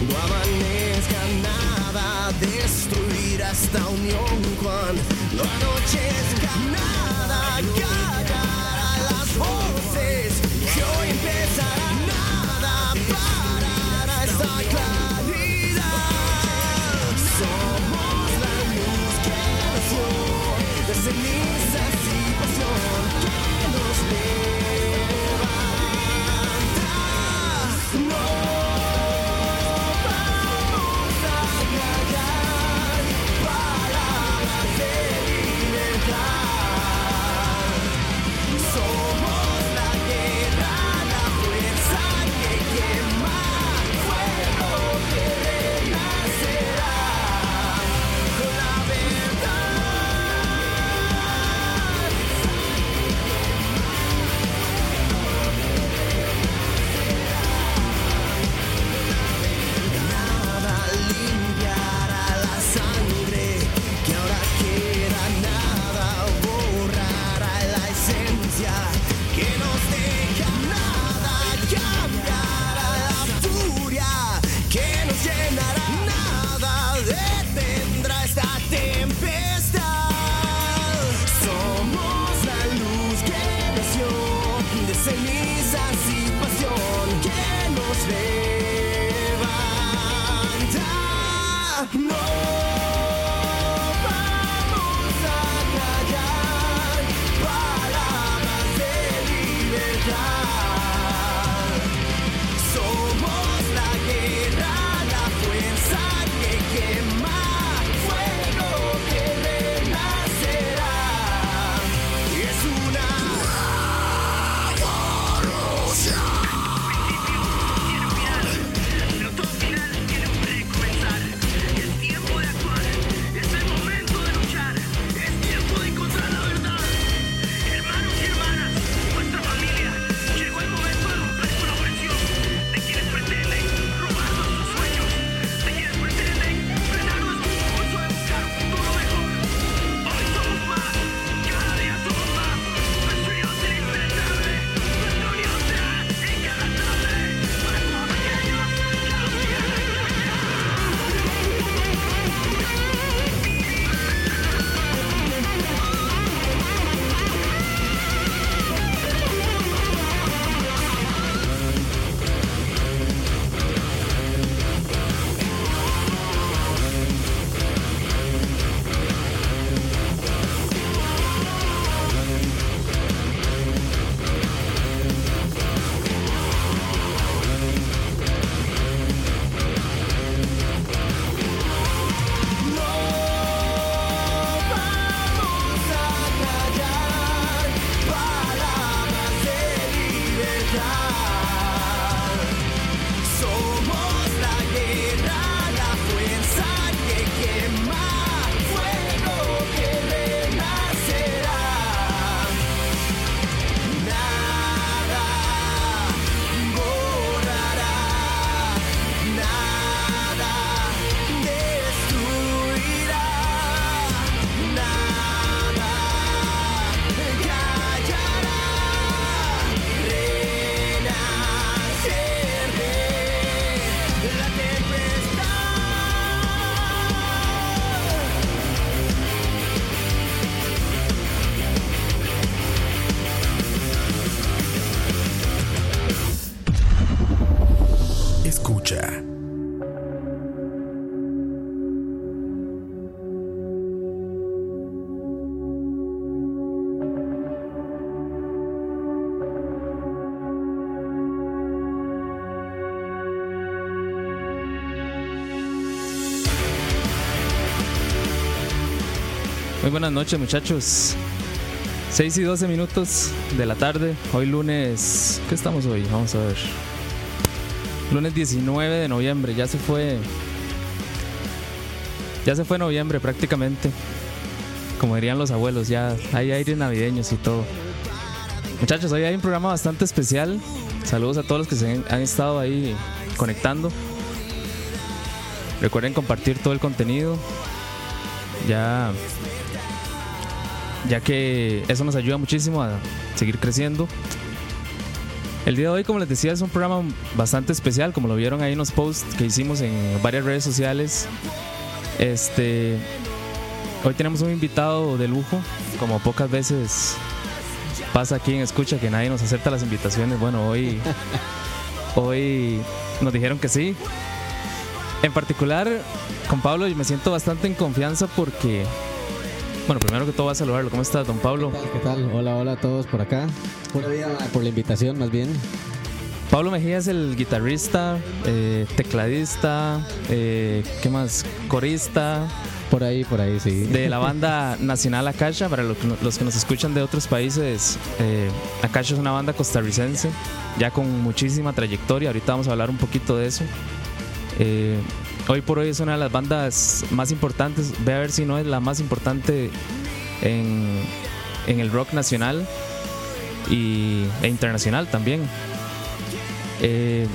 No amanezca nada, destruir esta unión. Muy buenas noches muchachos. 6 y 12 minutos de la tarde. Hoy lunes... ¿Qué estamos hoy? Vamos a ver. Lunes 19 de noviembre. Ya se fue... Ya se fue noviembre prácticamente. Como dirían los abuelos, ya hay aires navideños y todo. Muchachos, hoy hay un programa bastante especial. Saludos a todos los que se han estado ahí conectando. Recuerden compartir todo el contenido. Ya ya que eso nos ayuda muchísimo a seguir creciendo. El día de hoy, como les decía, es un programa bastante especial, como lo vieron ahí en los posts que hicimos en varias redes sociales. Este, hoy tenemos un invitado de lujo, como pocas veces pasa aquí en Escucha que nadie nos acepta las invitaciones. Bueno, hoy, hoy nos dijeron que sí. En particular, con Pablo yo me siento bastante en confianza porque bueno, primero que todo voy a saludarlo. ¿Cómo estás, don Pablo? ¿Qué tal? ¿Qué tal? Hola, hola a todos por acá. Pura vida por la invitación, más bien. Pablo Mejía es el guitarrista, eh, tecladista, eh, ¿qué más? Corista Por ahí, por ahí, sí. de la banda nacional Akasha. Para los que nos escuchan de otros países, eh, Akasha es una banda costarricense, ya con muchísima trayectoria. Ahorita vamos a hablar un poquito de eso. Hoy por hoy es una de las bandas más importantes. Ve a ver si no es la más importante en, en el rock nacional y, e internacional también. Eh,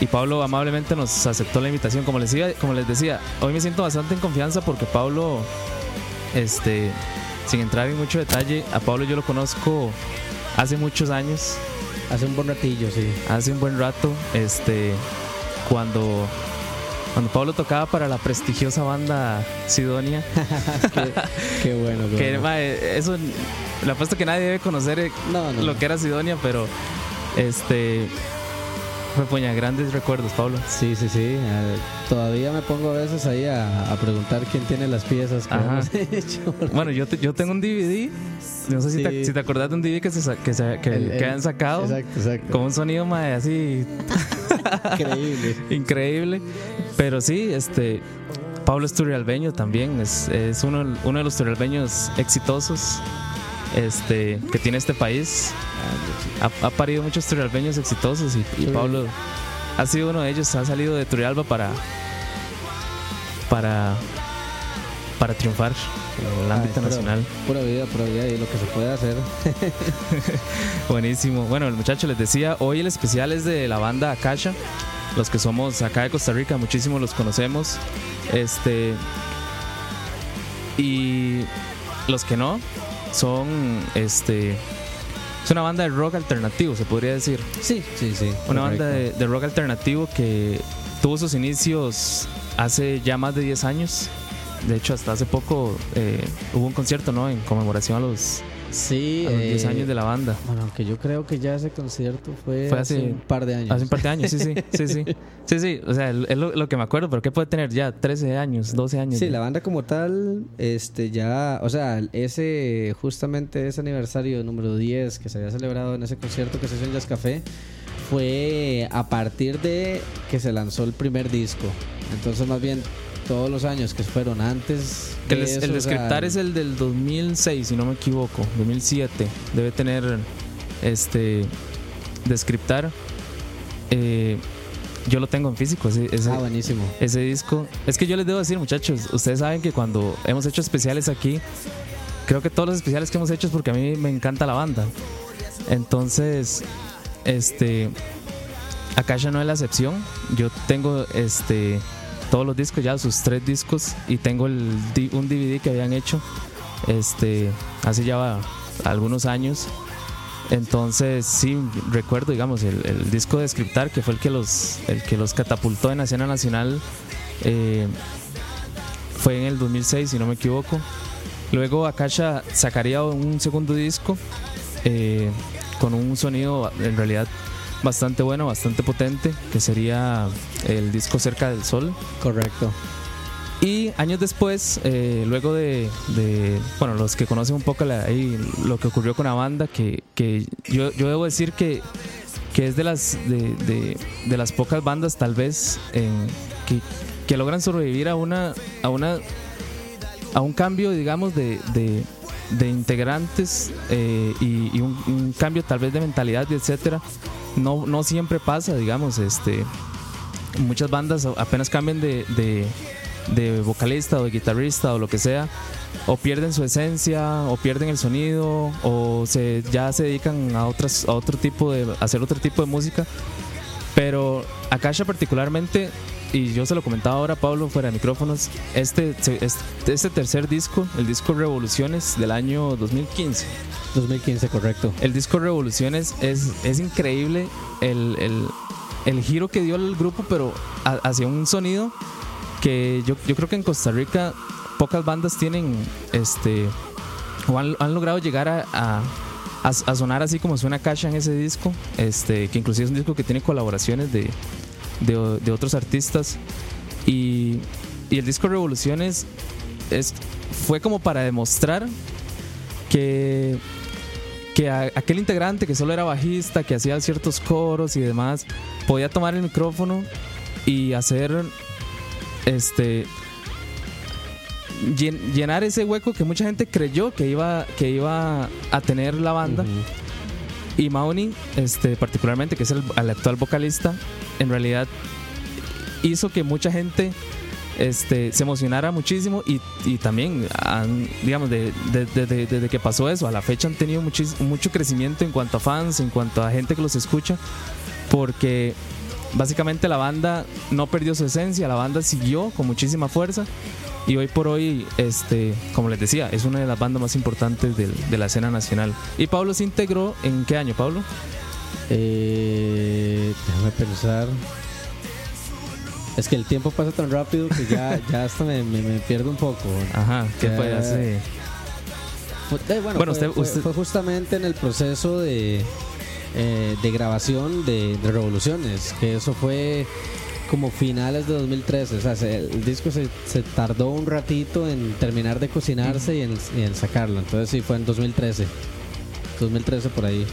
y Pablo amablemente nos aceptó la invitación. Como les, decía, como les decía, hoy me siento bastante en confianza porque Pablo, este, sin entrar en mucho detalle, a Pablo yo lo conozco hace muchos años, Hace un buen ratillo, sí. hace un buen rato, este, cuando, cuando Pablo tocaba para la prestigiosa banda Sidonia. qué, qué bueno, qué Que bueno. mae, eso, le apuesto que nadie debe conocer eh, No, no, lo no. que era Sidonia, pero este, fue puña, grandes recuerdos, Pablo. Sí, sí, sí. eh, todavía me pongo a veces ahí a, a preguntar quién tiene las piezas que Ajá. hemos hecho. Bueno, yo, te- yo tengo un DVD. No sé si, te, si te acordás de un DVD que, se, que, se- que, El- el- que han sacado. Exacto, exacto. Con un sonido mae, así Increíble. increíble. Pero sí, este. Pablo es turrialbeño también. Es, es uno, uno de los turrialbeños exitosos este, que tiene este país. Ha, ha parido muchos turrialbeños exitosos y. Pablo ha sido uno de ellos. Ha salido de Turrialba para. para. Para triunfar en el Ay, ámbito nacional. Pura vida, pura vida y lo que se puede hacer. Buenísimo. Bueno, el muchacho les decía, hoy el especial es de la banda Akasha. Los que somos acá de Costa Rica, muchísimos los conocemos. Este. Y los que no, son este. Es una banda de rock alternativo, se podría decir. Sí, sí, sí. Una banda de, de rock alternativo que tuvo sus inicios hace ya más de 10 años. De hecho, hasta hace poco eh, hubo un concierto, ¿no? En conmemoración a los, Sí, a los 10 eh, años de la banda. Bueno, aunque yo creo que ya ese concierto fue, Fue hace, hace- un par de años. Hace un par de años, sí, sí, sí, sí. Sí, sí, o sea, es lo, lo que me acuerdo, pero ¿qué puede tener ya? 13 años, 12 años. Sí, ya. la banda como tal, este ya, o sea, ese justamente ese aniversario número 10 que se había celebrado en ese concierto que se hizo en Jazz Café fue a partir de que se lanzó el primer disco. Entonces, más bien todos los años que fueron antes de el, eso, el o de sea, Scriptar es el del 2006, si no me equivoco, 2007. Debe tener este de Scriptar. Eh, yo lo tengo en físico, ese, ese, Ah, buenísimo. ese disco. Es que yo les debo decir, muchachos, ustedes saben que cuando hemos hecho especiales aquí, creo que todos los especiales que hemos hecho es porque a mí me encanta la banda. Entonces, este, Akasha no es la excepción. Yo tengo este todos los discos ya, sus tres discos, y tengo el, un DVD que habían hecho este hace ya algunos años. Entonces sí recuerdo, digamos, el, el disco de Scriptar, que fue el que los, el que los catapultó en la escena nacional, eh, fue en el 2006, si no me equivoco. Luego Akasha sacaría un segundo disco eh, con un sonido en realidad bastante bueno, bastante potente, que sería el disco Cerca del Sol. Correcto. Y años después, eh, luego de, de, bueno, los que conocen un poco la- ahí lo que ocurrió con la banda, que, que yo, yo debo decir que, que es de las, de, de- de las pocas bandas tal vez en- que, que logran sobrevivir a una, a una, a un cambio, digamos, de, de- integrantes eh, y, un, cambio tal vez de mentalidad etcétera. No, no siempre pasa, digamos, este, muchas bandas apenas cambian de, de, vocalista o de guitarrista o lo que sea, o pierden su esencia, o pierden el sonido, o se, ya se dedican a, otras, a otro tipo de, hacer otro tipo de música. Pero Akasha particularmente y yo se lo comentaba ahora Pablo fuera de micrófonos, este, este, este tercer disco, el disco Revoluciones del año 2015, 2015, correcto. el disco Revoluciones es, es increíble el, el- el giro que dio el grupo, pero a- hacia un sonido que yo, yo creo que en Costa Rica pocas bandas tienen este o han, han logrado llegar a, a- a- a sonar así como suena Kasha en ese disco, este, que inclusive es un disco que tiene colaboraciones de, de, otros artistas. Y, y el disco Revoluciones es, fue como para demostrar que, que aquel integrante que solo era bajista, que hacía ciertos coros y demás, podía tomar el micrófono y hacer este llen- llenar ese hueco que mucha gente creyó que iba que iba a tener la banda. Y Mauni este particularmente que es el, actual vocalista en realidad hizo que mucha gente este, se emocionara muchísimo y, y también han, digamos de- de- de- de- desde que pasó eso a la fecha han tenido mucho crecimiento en cuanto a fans en cuanto a gente que los escucha porque básicamente la banda no perdió su esencia, la banda siguió con muchísima fuerza y hoy por hoy, este, como les decía, es una de las bandas más importantes del- de la escena nacional. Y Pablo se integró en qué año, Pablo? Eh, déjame pensar. Es que el tiempo pasa tan rápido que ya, ya hasta me, me, me pierdo un poco. Ajá, ¿qué Ya- fue hace? Fue- eh, bueno, Bueno, fue, usted- fue- justamente en el proceso de, eh, de grabación de, de Revoluciones, que eso fue como finales de 2013. O sea, se- el disco se, se tardó un ratito en terminar de cocinarse y en, y en sacarlo. Entonces sí, fue en 2013. 2013 por ahí.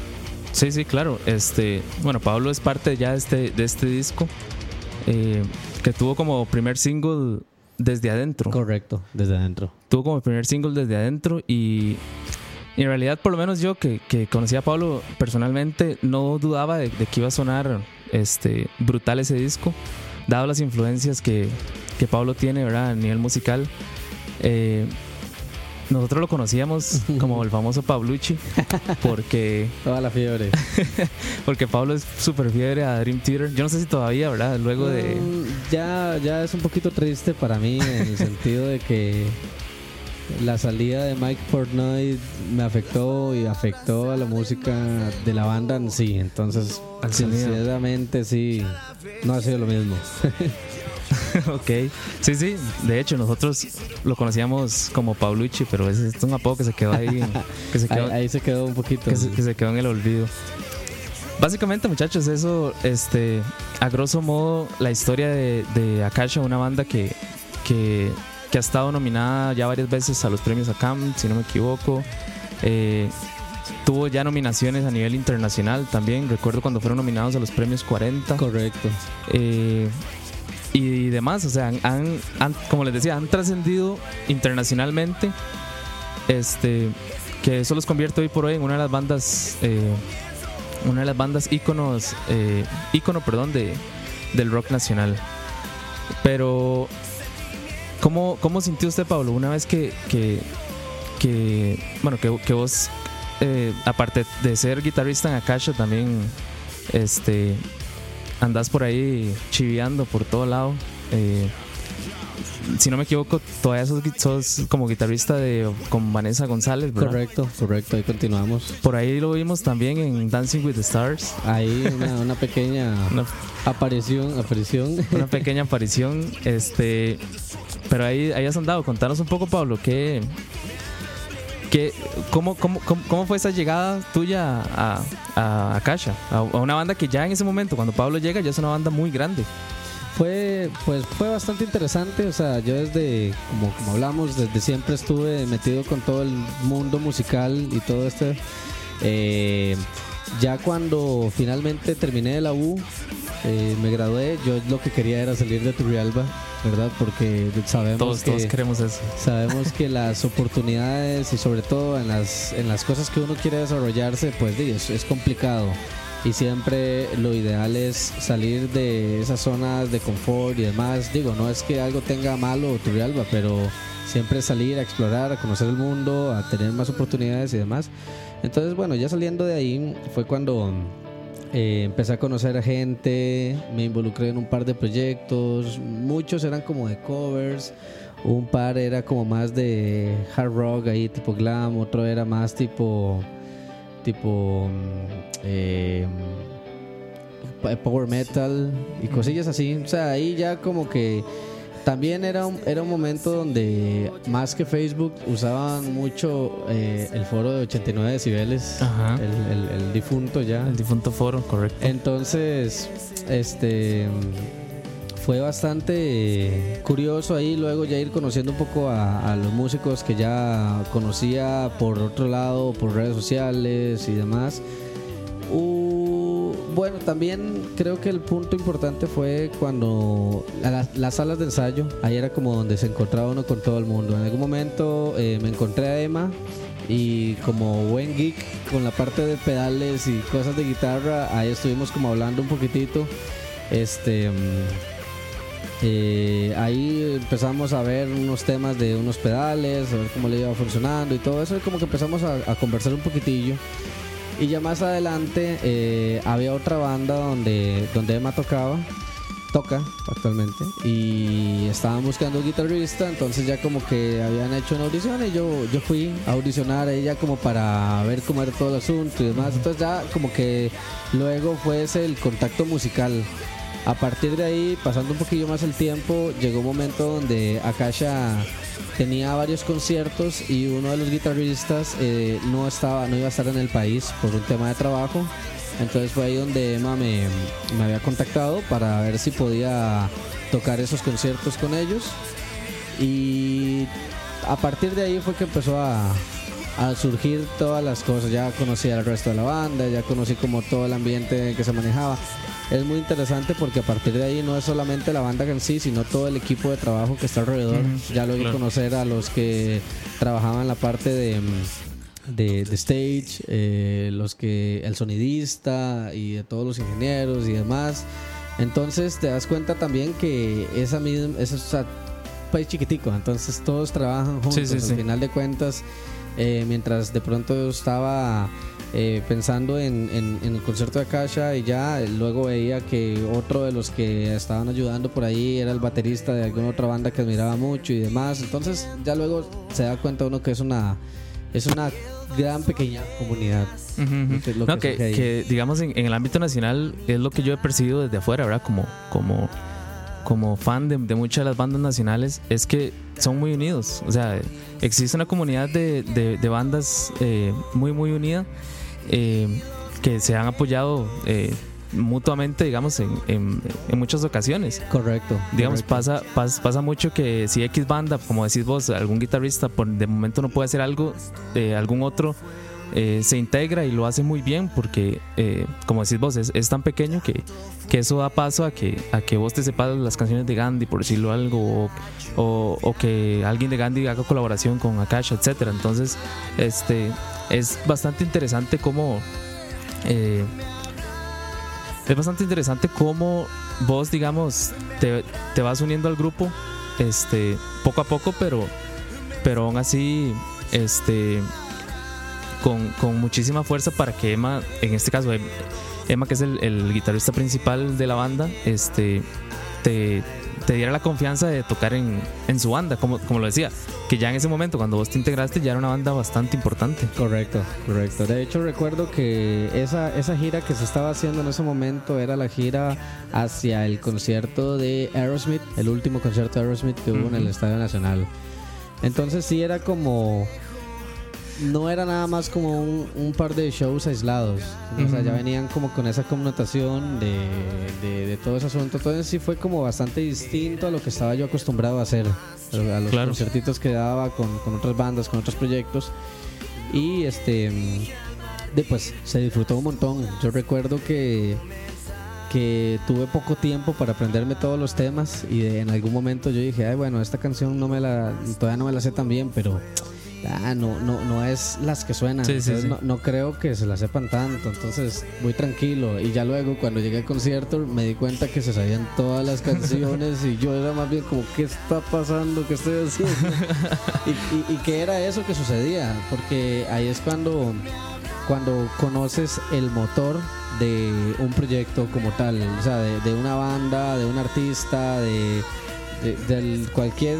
Sí, sí, claro. Este, bueno, Pablo es parte ya de este, de este disco eh, que tuvo como primer single desde adentro. Correcto, desde adentro. tuvo como primer single desde adentro y, y en realidad por lo menos yo que, que conocía a Pablo personalmente no dudaba de, de que iba a sonar este, brutal ese disco, dado las influencias que, que Pablo tiene ¿verdad? a nivel musical. Eh, nosotros lo conocíamos como el famoso Pablucci porque, Toda la fiebre. porque Pablo es súper fiebre a Dream Theater. Yo no sé si todavía, ¿verdad? Luego de... Mm, ya, ya es un poquito triste para mí en el sentido de que la salida de Mike Portnoy me afectó y afectó a la música de la banda en sí. Entonces, Al sinceramente, sí, no ha sido lo mismo. ok, sí, sí. De hecho, nosotros lo conocíamos como Paulucci, pero es un apodo que se quedó ahí. Que se Ahí, quedó, ahí se quedó un poquito. que se, que se quedó en el olvido. Básicamente, muchachos, eso, este, a grosso modo, la historia de, de Akasha, una banda que, que, que ha estado nominada ya varias veces a los premios ACAM, si no me equivoco. Eh, tuvo ya nominaciones a nivel internacional también. Recuerdo cuando fueron nominados a los premios 40 Correcto. eh, y demás. O sea, han, han- como les decía, han trascendido internacionalmente. Este, que eso los convierte hoy por hoy en una de las bandas, eh, una de las bandas íconos, ícono, perdón, de, del rock nacional. Pero, ¿cómo, cómo sintió usted, Pablo, una vez que, que, bueno, que, que vos, eh, aparte de ser guitarrista en Akasha, también, este, andás por ahí chiviando por todo lado. Eh, si no me equivoco, todavía sos, sos como guitarrista de con Vanessa González, ¿verdad? Correcto, correcto. Ahí continuamos. Por ahí lo vimos también en Dancing with the Stars. Ahí una, una pequeña aparición, aparición. una pequeña aparición. Este, pero ahí, ahí has andado. Contanos un poco, Pablo, ¿qué, qué, cómo, cómo, cómo, cómo fue esa llegada tuya a, a Akasha? A, a una banda que ya en ese momento, cuando Pablo llega, ya es una banda muy grande. Fue, pues, fue bastante interesante, o sea, yo desde, como, como hablamos, desde siempre estuve metido con todo el mundo musical y todo esto. Eh, ya cuando finalmente terminé la U, eh, me gradué, yo lo que quería era salir de Turrialba, ¿verdad? Porque sabemos Todos, que... todos queremos eso. Sabemos que las oportunidades y sobre todo en las, en las cosas que uno quiere desarrollarse, pues es, es complicado. Y siempre lo ideal es salir de esas zonas de confort y demás. Digo, no es que algo tenga malo Turrialba, pero siempre salir a explorar, a conocer el mundo, a tener más oportunidades y demás. Entonces, bueno, ya saliendo de ahí fue cuando eh, empecé a conocer a gente, me involucré en un par de proyectos, muchos eran como de covers, un par era como más de hard rock ahí tipo glam, otro era más tipo tipo eh, power metal y cosillas así, o sea, ahí ya como que también era un, era un momento donde más que Facebook usaban mucho eh, el foro de 89 decibeles, Ajá. el, el- el difunto ya. El difunto foro, correcto. Entonces, este fue bastante curioso ahí luego ya ir conociendo un poco a, los músicos que ya conocía por otro lado, por redes sociales y demás. Bueno, también creo que el punto importante fue cuando las, las salas de ensayo, ahí era como donde se encontraba uno con todo el mundo. En algún momento eh, me encontré a Emma y como buen geek con la parte de pedales y cosas de guitarra, ahí estuvimos como hablando un poquitito. Este. Eh, ahí empezamos a ver unos temas de unos pedales, a ver cómo le iba funcionando y todo eso, y como que empezamos a, a conversar un poquitillo. Y ya más adelante eh, había otra banda donde, donde Emma tocaba, toca actualmente, y estaban buscando un guitarrista, entonces ya como que habían hecho una audición y yo, yo fui a audicionar a ella como para ver cómo era todo el asunto y demás. Entonces ya como que luego fue ese el contacto musical. A partir de ahí, pasando un poquillo más el tiempo, llegó un momento donde Akasha tenía varios conciertos y uno de los guitarristas eh, no estaba, no iba a estar en el país por un tema de trabajo. Entonces fue ahí donde Emma me, me había contactado para ver si podía tocar esos conciertos con ellos. Y a partir de ahí fue que empezó a, a surgir todas las cosas. Ya conocí al resto de la banda, ya conocí como todo el ambiente que se manejaba. Es muy interesante porque a partir de ahí no es solamente la banda en sí, sino todo el equipo de trabajo que está alrededor. Ya luego claro. conocer a los que trabajaban la parte de, de, de stage, eh, los que el sonidista y de todos los ingenieros y demás. Entonces te das cuenta también que esa misma, esa, o sea, país chiquitico, entonces todos trabajan juntos. Sí, sí, Al final de cuentas, eh, mientras de pronto estaba eh, pensando en, en- en el concierto de Akasha y ya luego veía que otro de los que estaban ayudando por ahí era el baterista de alguna otra banda que admiraba mucho y demás. Entonces ya luego se da cuenta uno que es una es una gran pequeña comunidad. Lo que- No, que, digamos en, en el ámbito nacional es lo que yo he percibido desde afuera, ¿verdad? Como, como, como fan de, de muchas de las bandas nacionales, es que son muy unidos. O sea, existe una comunidad de, de- de bandas eh, muy, muy unida eh, que se han apoyado eh, mutuamente, digamos, en, en- en muchas ocasiones. Correcto. Digamos, correcto. pasa, pasa, pasa mucho que si X banda, como decís vos, algún guitarrista por, de momento no puede hacer algo, algún otro eh, se integra y lo hace muy bien porque, eh, como decís vos, es, tan pequeño que, que eso da paso a que, a que vos te sepas las canciones de Gandhi, por decirlo algo, o, que alguien de Gandhi haga colaboración con Akasha, etcétera. Entonces, este, es bastante interesante cómo... eh, es bastante interesante cómo vos, digamos, te, te vas uniendo al grupo este, poco a poco, pero, pero aún así, este, con, con muchísima fuerza para que Emma, en este caso, Em- Emma, que es el, el guitarrista principal de la banda, este, te, te diera la confianza de tocar en, en su banda, como, como lo decía, que ya en ese momento, cuando vos te integraste, ya era una banda bastante importante. Correcto, correcto. De hecho, recuerdo que esa, esa gira que se estaba haciendo en ese momento era la gira hacia el concierto de Aerosmith, el último concierto de Aerosmith que hubo en el. Estadio Nacional. Entonces sí era como... No era nada más como un, un par de shows aislados. O sea, ya venían como con esa connotación de, de, de todo ese asunto. Entonces sí fue como bastante distinto a lo que estaba yo acostumbrado a hacer. A los Claro. conciertitos que daba con, con otras bandas, con otros proyectos. Y este de, pues se disfrutó un montón. Yo recuerdo que que tuve poco tiempo para aprenderme todos los temas y de- en algún momento yo dije, ay bueno, esta canción no me la todavía no me la sé tan bien, pero ah, no no no es las que suenan. Sí, sí, Entonces, sí. No, no creo que se la sepan tanto, entonces muy tranquilo y ya luego cuando llegué al concierto me di cuenta que se sabían todas las canciones y yo era más bien como ¿qué está pasando? ¿Qué estoy haciendo? y, y, y que era eso que sucedía, porque ahí es cuando, cuando conoces el motor de un proyecto como tal, o sea, de, de una banda, de un artista, de, de- cualquier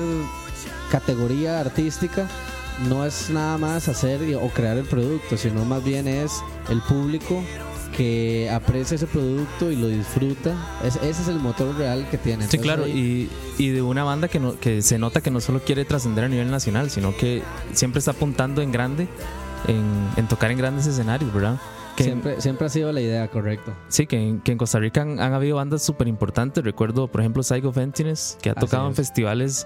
categoría artística. No es nada más hacer o crear el producto, sino más bien es el público que aprecia ese producto y lo disfruta. Es- ese es el motor real que tiene. Sí, claro, ahí- y, y de una banda que, no, que se nota que no solo quiere trascender a nivel nacional, sino que siempre está apuntando en grande, en, en tocar en grandes escenarios, ¿verdad? Que en- siempre, siempre ha sido la idea, correcto. Sí, que en, que en Costa Rica han, han habido bandas súper importantes. Recuerdo, por ejemplo, Psycho Emptiness, que ha Así tocado en es. festivales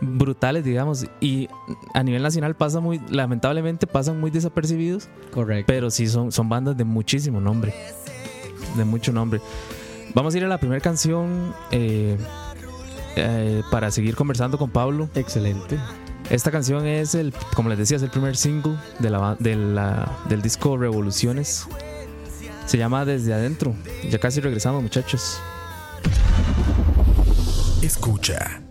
brutales, digamos. Y a nivel nacional pasa muy, lamentablemente pasan muy desapercibidos, Correcto. pero sí son, son bandas de muchísimo nombre. De mucho nombre. Vamos a ir a la primera canción eh, eh, para seguir conversando con Pablo. Excelente. Esta canción es el, como les decía, es el primer single de la, de la- del disco Revoluciones. Se llama Desde Adentro. Ya casi regresamos, muchachos. Escucha.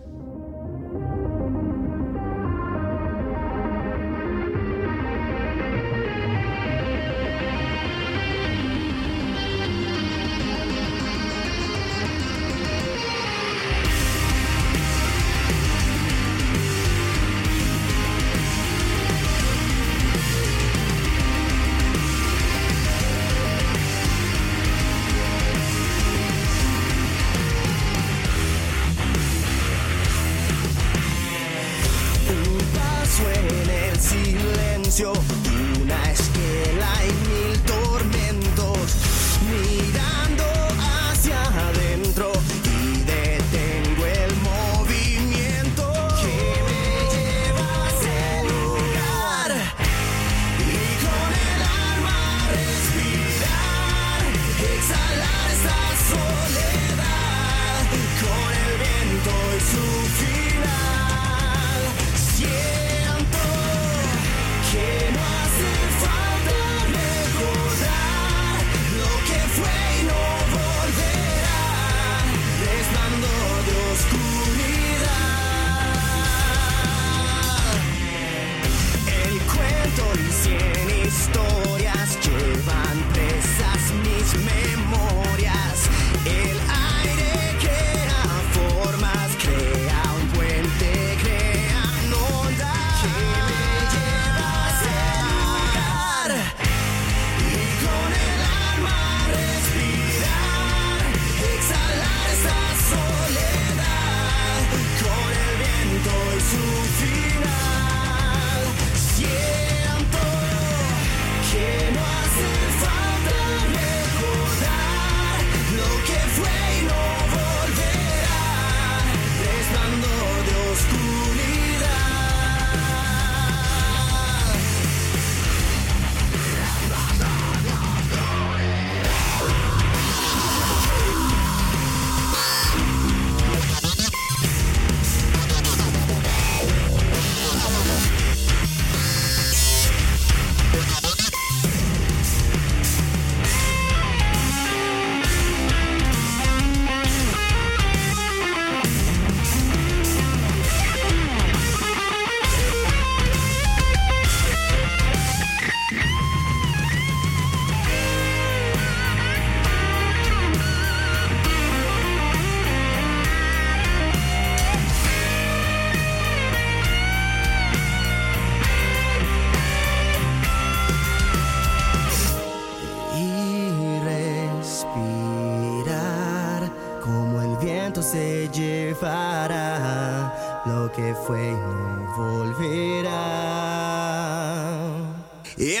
Y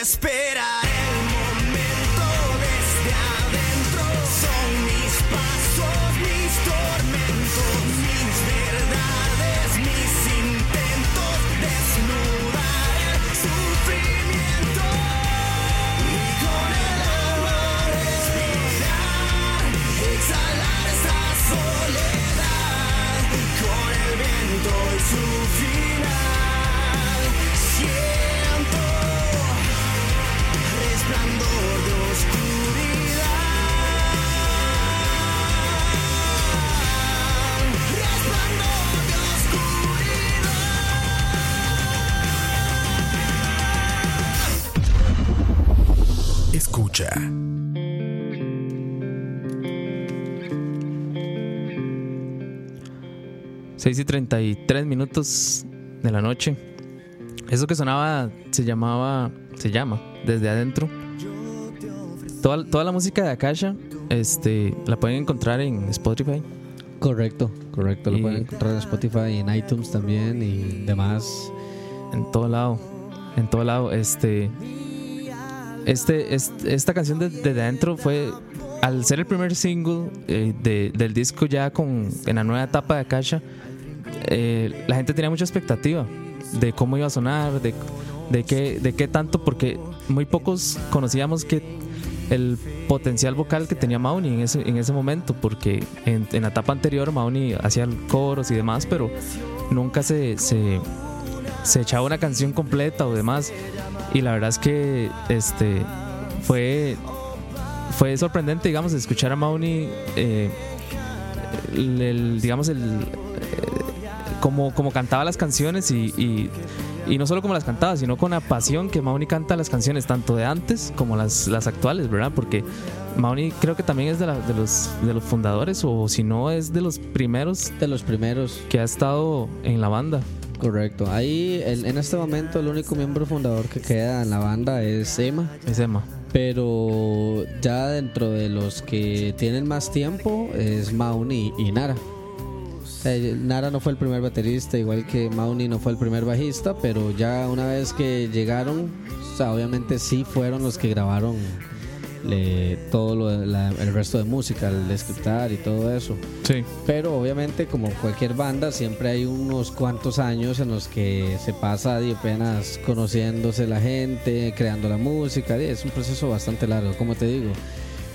y 33 minutos de la noche. Eso que sonaba se llamaba, se llama Desde Adentro. Toda, toda la música de Akasha este, la pueden encontrar en Spotify. Correcto, correcto. Lo Y- pueden encontrar en Spotify, en iTunes también y demás. En todo lado. En todo lado. Este. Este, este- esta canción de, de adentro fue. Al ser el primer single eh, de- del disco ya con en la nueva etapa de Akasha, eh, la gente tenía mucha expectativa de cómo iba a sonar, de, de, qué, de qué tanto, porque muy pocos conocíamos que el potencial vocal que tenía Mauni en ese, en ese momento, porque en, la etapa anterior Mauni hacía coros y demás, pero nunca se, se, echaba una canción completa o demás. Y la verdad es que este fue, fue sorprendente, digamos, escuchar a Mauni, eh, el, digamos, el, como, como cantaba las canciones y, y, y no solo como las cantaba, sino con la pasión que Mauni canta las canciones, tanto de antes como las, las actuales, ¿verdad? Porque Mauni creo que también es de, la- de los, de los fundadores, o si no, es de los primeros De los primeros, que ha estado en la banda. correcto. Ahí, el- en este momento, el único miembro fundador que queda en la banda es Emma. Es Emma. Pero ya dentro de los que tienen más tiempo es Mauni y Nara. Eh, Nara no fue el primer baterista, igual que Mauni no fue el primer bajista, pero ya una vez que llegaron, o sea, obviamente sí fueron los que grabaron le- todo lo la- el resto de música, el scriptar y todo eso. Sí. Pero obviamente como cualquier banda siempre hay unos cuantos años en los que se pasa de apenas conociéndose la gente, creando la música, y es un proceso bastante largo, como te digo.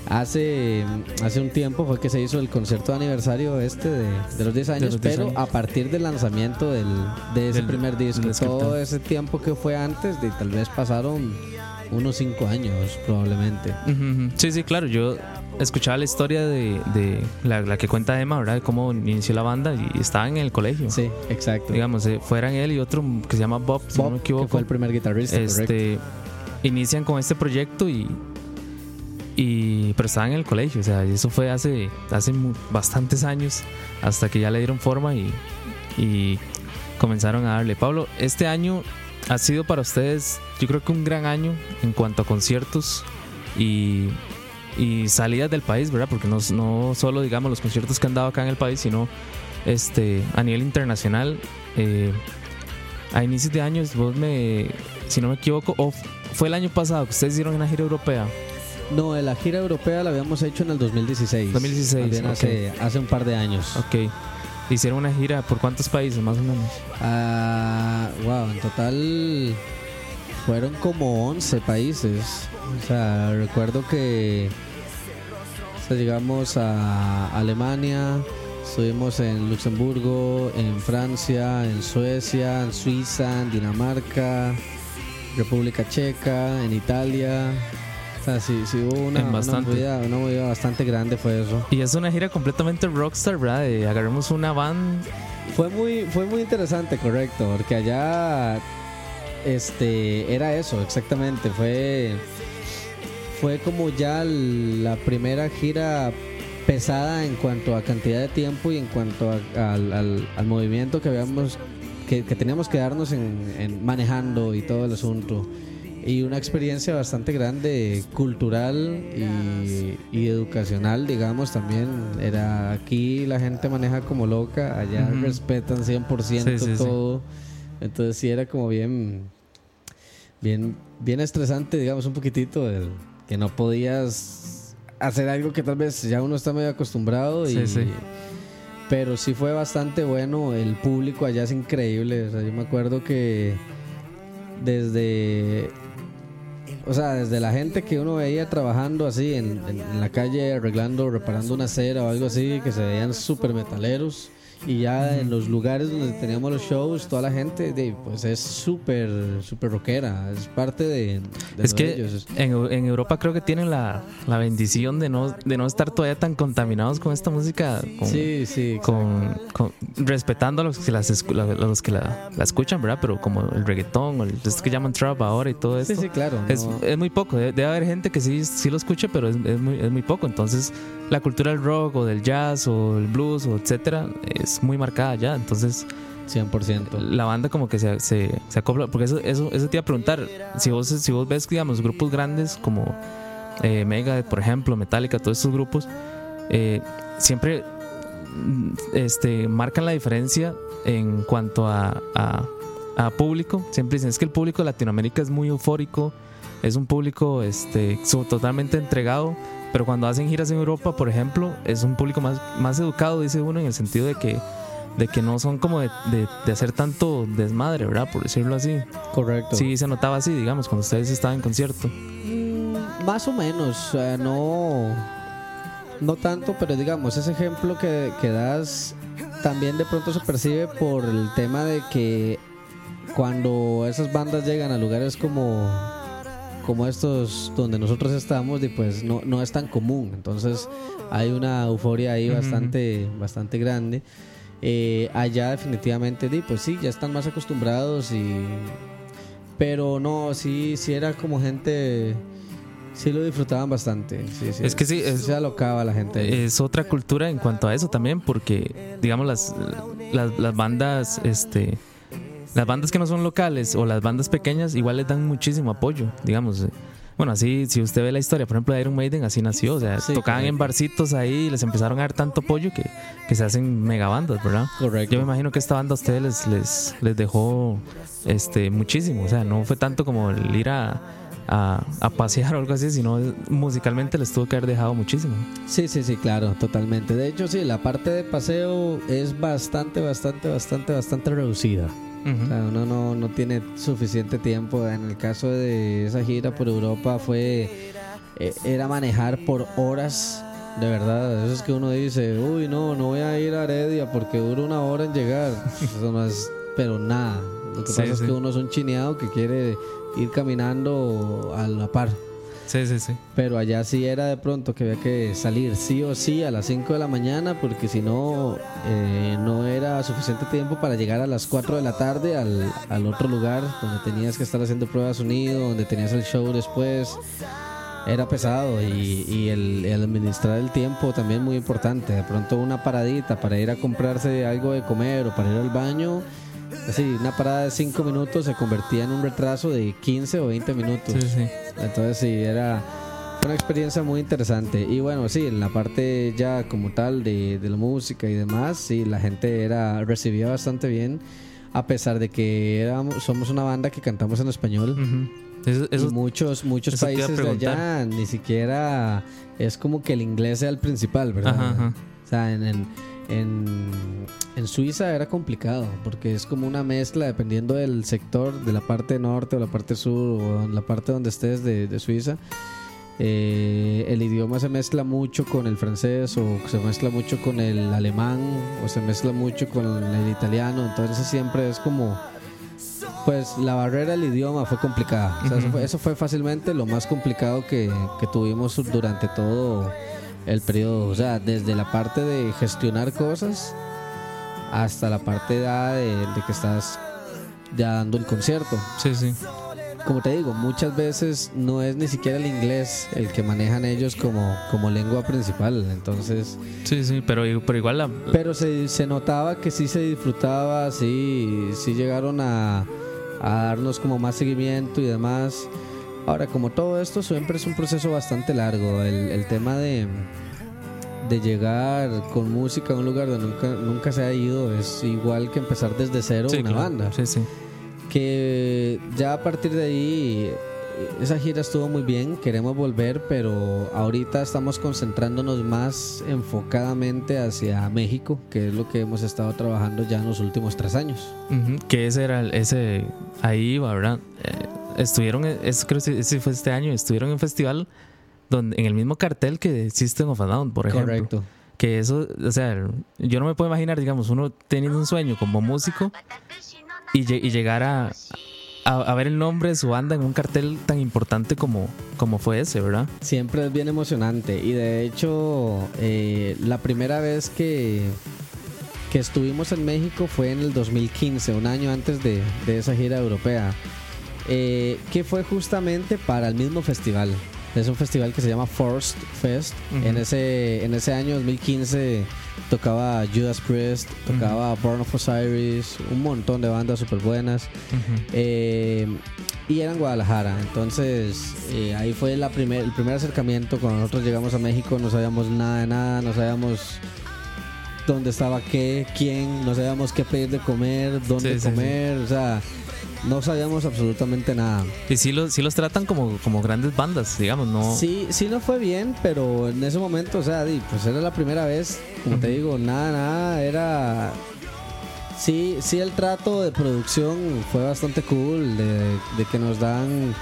Hace, hace un tiempo fue que se hizo el concierto de aniversario este de, de los 10 años, los 10 pero años. a partir del lanzamiento del, de ese Del- primer disco, todo ese tiempo que fue antes, de tal vez pasaron unos 5 años probablemente. Ujú, ujú. Sí, sí, claro. Yo escuchaba la historia de, de la, la que cuenta Emma, ¿verdad? De cómo inició la banda y estaba en el colegio. Sí, exacto. Digamos, eh, fueran él y otro que se llama Bob, si no Bob, me que equivoco. fue el primer guitarrista, correcto. este, inician con este proyecto y, y pero estaban en el colegio, o sea, eso fue hace, hace bastantes años hasta que ya le dieron forma y, comenzaron a darle. Pablo, este año ha sido para ustedes, yo creo que un gran año en cuanto a conciertos y, salidas del país, ¿verdad? Porque no, solo, digamos, los conciertos que han dado acá en el país, sino este, a nivel internacional. eh, a inicios de años, vos me, si no me equivoco, o fue el año pasado que ustedes hicieron una gira europea. No, la gira europea la habíamos hecho en el 2016. 2016, También ok. hace, hace un par de años. Ok. Hicieron una gira por cuántos países, más o menos. Ah, wow, en total fueron como 11 países. O sea, recuerdo que o sea, llegamos a Alemania, estuvimos en Luxemburgo, en Francia, en Suecia, en Suiza, en Dinamarca, República Checa, en Italia. Sea, sí, sí hubo una, una movida, una movida bastante grande fue eso. Y es una gira completamente rockstar, ¿verdad? De agarremos una van. Fue muy, fue muy interesante, correcto, porque allá este era eso, exactamente. Fue, fue como ya la primera gira pesada en cuanto a cantidad de tiempo y en cuanto a- al, al- al movimiento que habíamos que, que teníamos que darnos en, en manejando y todo el asunto. Y una experiencia bastante grande, cultural y, y educacional, digamos, también. Era aquí la gente maneja como loca, allá respetan 100% Sí, sí, sí. todo. Entonces sí era como bien, bien, bien estresante, digamos, un poquitito, el que no podías hacer algo que tal vez ya uno está medio acostumbrado y... Sí, sí. Pero sí fue bastante bueno, el público allá es increíble, o sea, yo me acuerdo que desde o sea, desde la gente que uno veía trabajando así en, la calle, arreglando, reparando una acera o algo así, que se veían súper metaleros. Y ya en los lugares donde teníamos los shows, toda la gente, de, pues es súper, súper rockera. Es parte de, de es que ellos. en, en Europa creo que tienen la, la bendición de no, de no estar todavía tan contaminados con esta música. Con, Sí, sí. con, con- respetando a los que, las, a los que la, la escuchan, ¿verdad? Pero como el reggaetón o el que llaman trap ahora y todo Sí, esto. sí, claro. Es, no- es muy poco, debe, haber gente que sí, sí lo escucha, pero es, es muy, es muy poco. Entonces, la cultura del rock o del jazz o el blues o etcétera, es muy marcada ya. Entonces, 100%. la banda como que se, se, se acopla. Porque eso, eso, eso te iba a preguntar. Si vos, si vos ves, digamos, grupos grandes como eh, Megadeth, por ejemplo, Metallica, todos estos grupos, eh, siempre mm, este, marcan la diferencia en cuanto a, a- a público. Siempre dicen, es que el público de Latinoamérica es muy eufórico, es un público este, totalmente entregado, pero cuando hacen giras en Europa, por ejemplo, es un público más, más educado, dice uno, en el sentido de que, de que no son como de, de- de hacer tanto desmadre, ¿verdad? Por decirlo así. Correcto. Sí, se notaba así, digamos, cuando ustedes estaban en concierto. Mm, Más o menos, o sea, no, no tanto, pero digamos, ese ejemplo que, que das también de pronto se percibe por el tema de que cuando esas bandas llegan a lugares como, como estos donde nosotros estamos, pues no, no es tan común, entonces hay una euforia ahí Ujú. bastante, bastante grande. Eh, allá definitivamente, pues sí, ya están más acostumbrados y pero no, sí, sí era como gente. Sí lo disfrutaban bastante. Sí, sí. Es que sí, es- se alocaba la gente. Es otra cultura en cuanto a eso también, porque, digamos, las, las, las bandas, este, las bandas que no son locales o las bandas pequeñas igual les dan muchísimo apoyo, digamos. Bueno, así, si usted ve la historia, por ejemplo, de Iron Maiden, así nació. O sea, Sí, tocaban en barcitos ahí y les empezaron a dar tanto apoyo que, que se hacen megabandas, ¿verdad? Correcto. Yo me imagino que esta banda a ustedes les, les, les dejó este, muchísimo. O sea, no fue tanto como el ir a, a, a pasear o algo así, sino musicalmente les tuvo que haber dejado muchísimo. Sí, sí, sí, claro, totalmente. De hecho, sí, la parte de paseo es bastante, bastante, bastante, bastante reducida. O sea, uno no, no tiene suficiente tiempo. En el caso de esa gira por Europa fue eh, era manejar por horas. De verdad, eso es que uno dice, uy, no, no voy a ir a Heredia porque dura una hora en llegar. Eso no es, pero nada. Lo que Sí, pasa es que uno es un chineado que quiere ir caminando a la par. Sí, sí, sí. Pero allá sí era de pronto que había que salir sí o sí a las 5 de la mañana porque si no, eh, no era suficiente tiempo para llegar a las 4 de la tarde al, al otro lugar donde tenías que estar haciendo pruebas de sonido, donde tenías el show después. Era pesado y, y el, el administrar el tiempo también muy importante. De pronto una paradita para ir a comprarse algo de comer o para ir al baño. Así, una parada de 5 minutos se convertía en un retraso de 15 o 20 minutos. Sí, sí. Entonces sí, era una experiencia muy interesante. Y bueno, sí, en la parte ya como tal de, de la música y demás, sí, la gente era recibía bastante bien, a pesar de que éramos, somos una banda que cantamos en español. Ujú. Eso, y eso- muchos, muchos eso países de allá ni siquiera es como que el inglés sea el principal, ¿verdad? Ajá, ajá. O sea, en, en, en, en Suiza era complicado porque es como una mezcla dependiendo del sector, de la parte norte o la parte sur o la parte donde estés de, de Suiza. Eh, el idioma se mezcla mucho con el francés o se mezcla mucho con el alemán o se mezcla mucho con el italiano. Entonces siempre es como... Pues la barrera del idioma fue complicada. O sea, eso, fue, eso fue fácilmente lo más complicado que, que tuvimos durante todo el periodo. O sea, desde la parte de gestionar cosas hasta la parte ya de, de que estás ya dando el concierto. sí, sí. Como te digo, muchas veces no es ni siquiera el inglés el que manejan ellos como, como lengua principal. Entonces, Sí, sí, pero, pero igual la, pero se, se notaba que sí se disfrutaba, sí, sí llegaron a, a darnos como más seguimiento y demás. Ahora, como todo esto siempre es un proceso bastante largo, el, el tema de, de llegar con música a un lugar donde nunca, nunca se ha ido es igual que empezar desde cero sí, una claro. banda. Sí, sí. Que ya a partir de ahí, esa gira estuvo muy bien, queremos volver, pero ahorita estamos concentrándonos más enfocadamente hacia México, que es lo que hemos estado trabajando ya en los últimos tres años. Ujú, Que ese era el- ese ahí iba, ¿verdad? Eh, estuvieron, eso creo que ese fue este año, estuvieron en un festival donde en el mismo cartel que System of a Down, por ejemplo. Correcto. Que eso, o sea, yo no me puedo imaginar, digamos, uno teniendo un sueño como músico y, y llegar a, a, a ver el nombre de su banda en un cartel tan importante como, como fue ese, ¿verdad? Siempre es bien emocionante y de hecho eh, la primera vez que, que estuvimos en México fue en el 2015, un año antes de, de esa gira europea, eh, que fue justamente para el mismo festival. Es un festival que se llama Forced Fest. En, ese, en ese año 2015 tocaba Judas Priest, tocaba Born of Osiris, un montón de bandas súper buenas. Eh, y era en Guadalajara. Entonces, eh, ahí fue la primer, el primer acercamiento. Cuando nosotros llegamos a México, no sabíamos nada de nada, no sabíamos dónde estaba qué, quién, no sabíamos qué pedir de comer, dónde Sí, sí, comer, o sea, no sabíamos absolutamente nada. Y sí los, sí los tratan como, como grandes bandas, digamos, ¿no? Sí, sí no fue bien, pero en ese momento, o sea, pues era la primera vez, como te digo, nada, nada, era... Sí, sí el trato de producción fue bastante cool, de, de que nos dan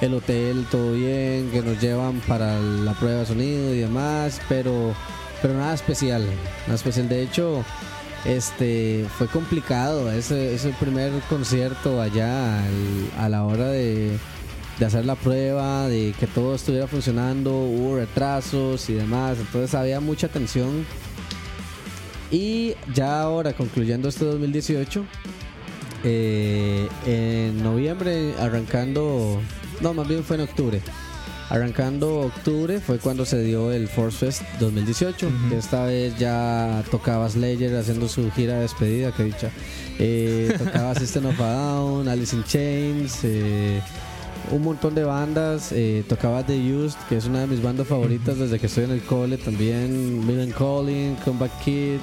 el hotel todo bien, que nos llevan para la prueba de sonido y demás, pero, pero nada especial, nada especial. De hecho, este fue complicado ese, ese primer concierto allá al- a la hora de, de hacer la prueba, de que todo estuviera funcionando, hubo retrasos y demás, entonces había mucha tensión. Y ya ahora, concluyendo este 2018, eh, en noviembre, arrancando, no, más bien fue en octubre. Arrancando octubre fue cuando se dio el Force Fest 2018, Ujú. que esta vez ya tocaba Slayer haciendo su gira de despedida, que dicha. Eh, tocaba System of a Down, Alice in Chains, eh, un montón de bandas. eh, tocaba The Used, que es una de mis bandas favoritas desde que estoy en el cole también. Millen Calling, Comeback Kid,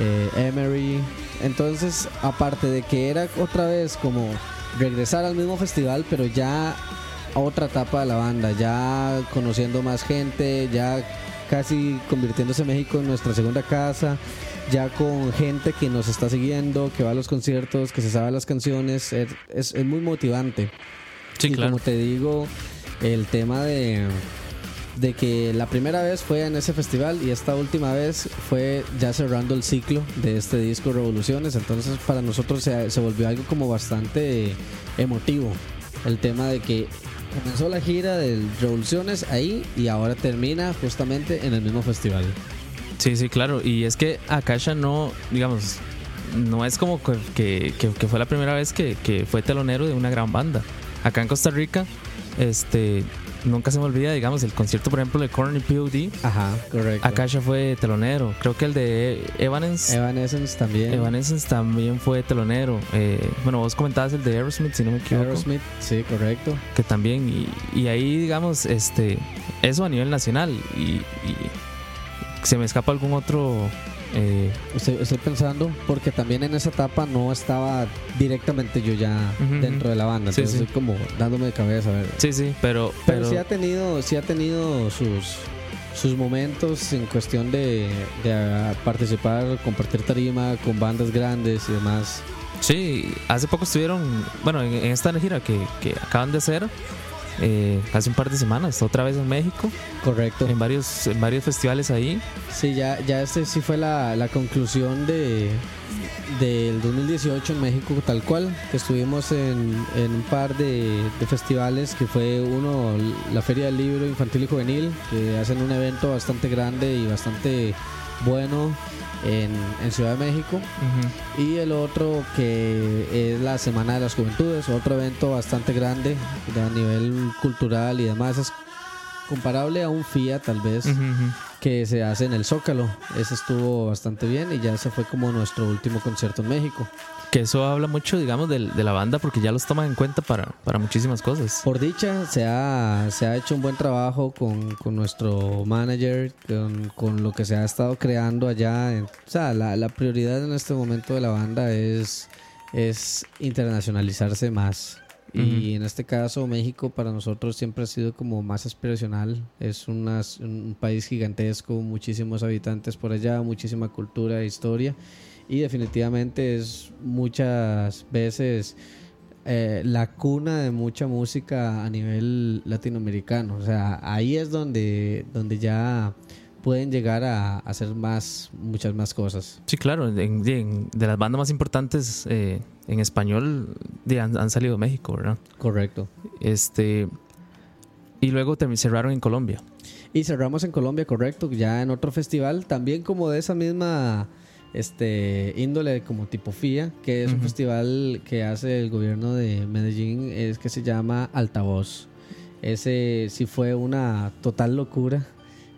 eh, Emery. Entonces, aparte de que era otra vez como regresar al mismo festival, pero ya a otra etapa de la banda, ya conociendo más gente, ya casi convirtiéndose México en nuestra segunda casa, ya con gente que nos está siguiendo, que va a los conciertos, que se sabe las canciones, es, es- es muy motivante. Sí, y claro. como te digo, el tema de, de que la primera vez fue en ese festival y esta última vez fue ya cerrando el ciclo de este disco Revoluciones. Entonces para nosotros se, se volvió algo como bastante emotivo. El tema de que comenzó la gira de Revoluciones ahí y ahora termina justamente en el mismo festival. Sí, sí, claro. Y es que Akasha no, digamos, no es como que, que- que- fue la primera vez que, que fue telonero de una gran banda. Acá en Costa Rica, este, nunca se me olvida, digamos, el concierto, por ejemplo, de Korn y POD. Ajá, correcto. Akasha fue telonero. Creo que el de Evanescence, Evanescence también. Evanescence también fue telonero. Eh, bueno, vos comentabas el de Aerosmith, si no me equivoco. Aerosmith, sí, correcto. que también y, y ahí digamos este eso a nivel nacional y, y se me escapa algún otro eh, Estoy, estoy pensando, porque también en esa etapa no estaba directamente yo ya dentro de la banda. Sí, Entonces sí. estoy como dándome de cabeza. A ver. sí sí pero Pero, pero, sí ha tenido, sí ha tenido sus, sus momentos en cuestión de, de, ah, participar, compartir tarima con bandas grandes y demás. sí hace poco estuvieron bueno en, en esta gira que, que acaban de hacer eh, hace un par de semanas otra vez en México Correcto. en varios en varios festivales ahí Sí, ya, ya este sí fue la, la conclusión de del 2018 en México tal cual, que estuvimos en, en un par de, de festivales, que fue uno, la Feria del Libro Infantil y Juvenil, que hacen un evento bastante grande y bastante bueno en, en Ciudad de México, y el otro que es la Semana de las Juventudes, otro evento bastante grande a nivel cultural y demás, es comparable a un FIA tal vez. Que se hace en el Zócalo. Ese estuvo bastante bien y ya ese fue como nuestro último concierto en México. que eso habla mucho digamos del- de, la banda porque ya los toman en cuenta para, para muchísimas cosas Por dicha, se ha, se ha hecho un buen trabajo con, con nuestro manager, con, con lo que se ha estado creando allá. O sea, la, la prioridad en este momento de la banda es, es internacionalizarse más. Y en este caso, México para nosotros siempre ha sido como más aspiracional. Es un país gigantesco, muchísimos habitantes por allá, muchísima cultura e historia. Y definitivamente es muchas veces eh, la cuna de mucha música a nivel latinoamericano. O sea, ahí es donde, donde ya pueden llegar a hacer más, muchas más cosas. Sí, claro, en- en- de las bandas más importantes eh, en español de- han, han salido de México, ¿verdad? Correcto. Este y luego termi- cerraron en Colombia. Y cerramos en Colombia, correcto, ya en otro festival, también como de esa misma este índole como tipo FIA, que es un festival que hace el gobierno de Medellín, es que se llama Altavoz. Ese sí fue una total locura.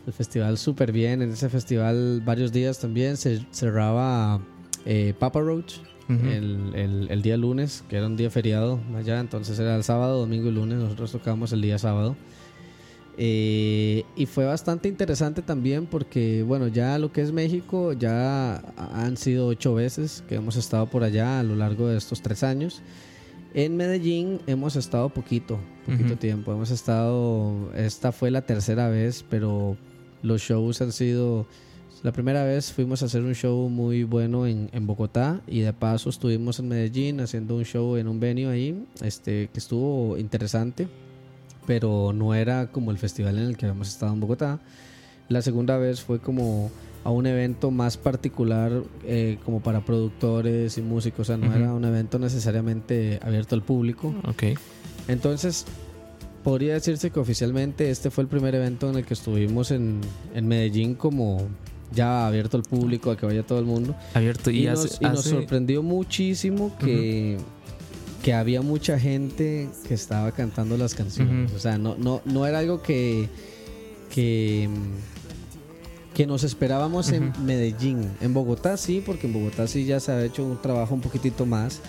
El festival súper bien. En ese festival varios días también se cerraba eh, Papa Roach Ujú. el, el- el día lunes, que era un día feriado allá. Entonces era el sábado, domingo y lunes. Nosotros tocábamos el día sábado. Eh, y fue bastante interesante también porque, bueno, ya lo que es México, ya han sido ocho veces que hemos estado por allá a lo largo de estos tres años. En Medellín hemos estado poquito, poquito Ujú. tiempo. Hemos estado, esta fue la tercera vez, pero los shows han sido... La primera vez fuimos a hacer un show muy bueno en, en Bogotá y de paso estuvimos en Medellín haciendo un show en un venue ahí, este, que estuvo interesante pero no era como el festival en el que habíamos estado en Bogotá. La segunda vez fue como a un evento más particular eh, como para productores y músicos, o sea, no Ujú. era un evento necesariamente abierto al público. Ok. Entonces, podría decirse que oficialmente este fue el primer evento en el que estuvimos en, en Medellín como ya abierto al público, a que vaya todo el mundo. Abierto. Y, Y, hace- nos, y nos hace- sorprendió muchísimo que, que había mucha gente que estaba cantando las canciones. O sea, no, no, no era algo que, que, que nos esperábamos en. Medellín. En Bogotá sí, porque en Bogotá sí ya se ha hecho un trabajo un poquitito más.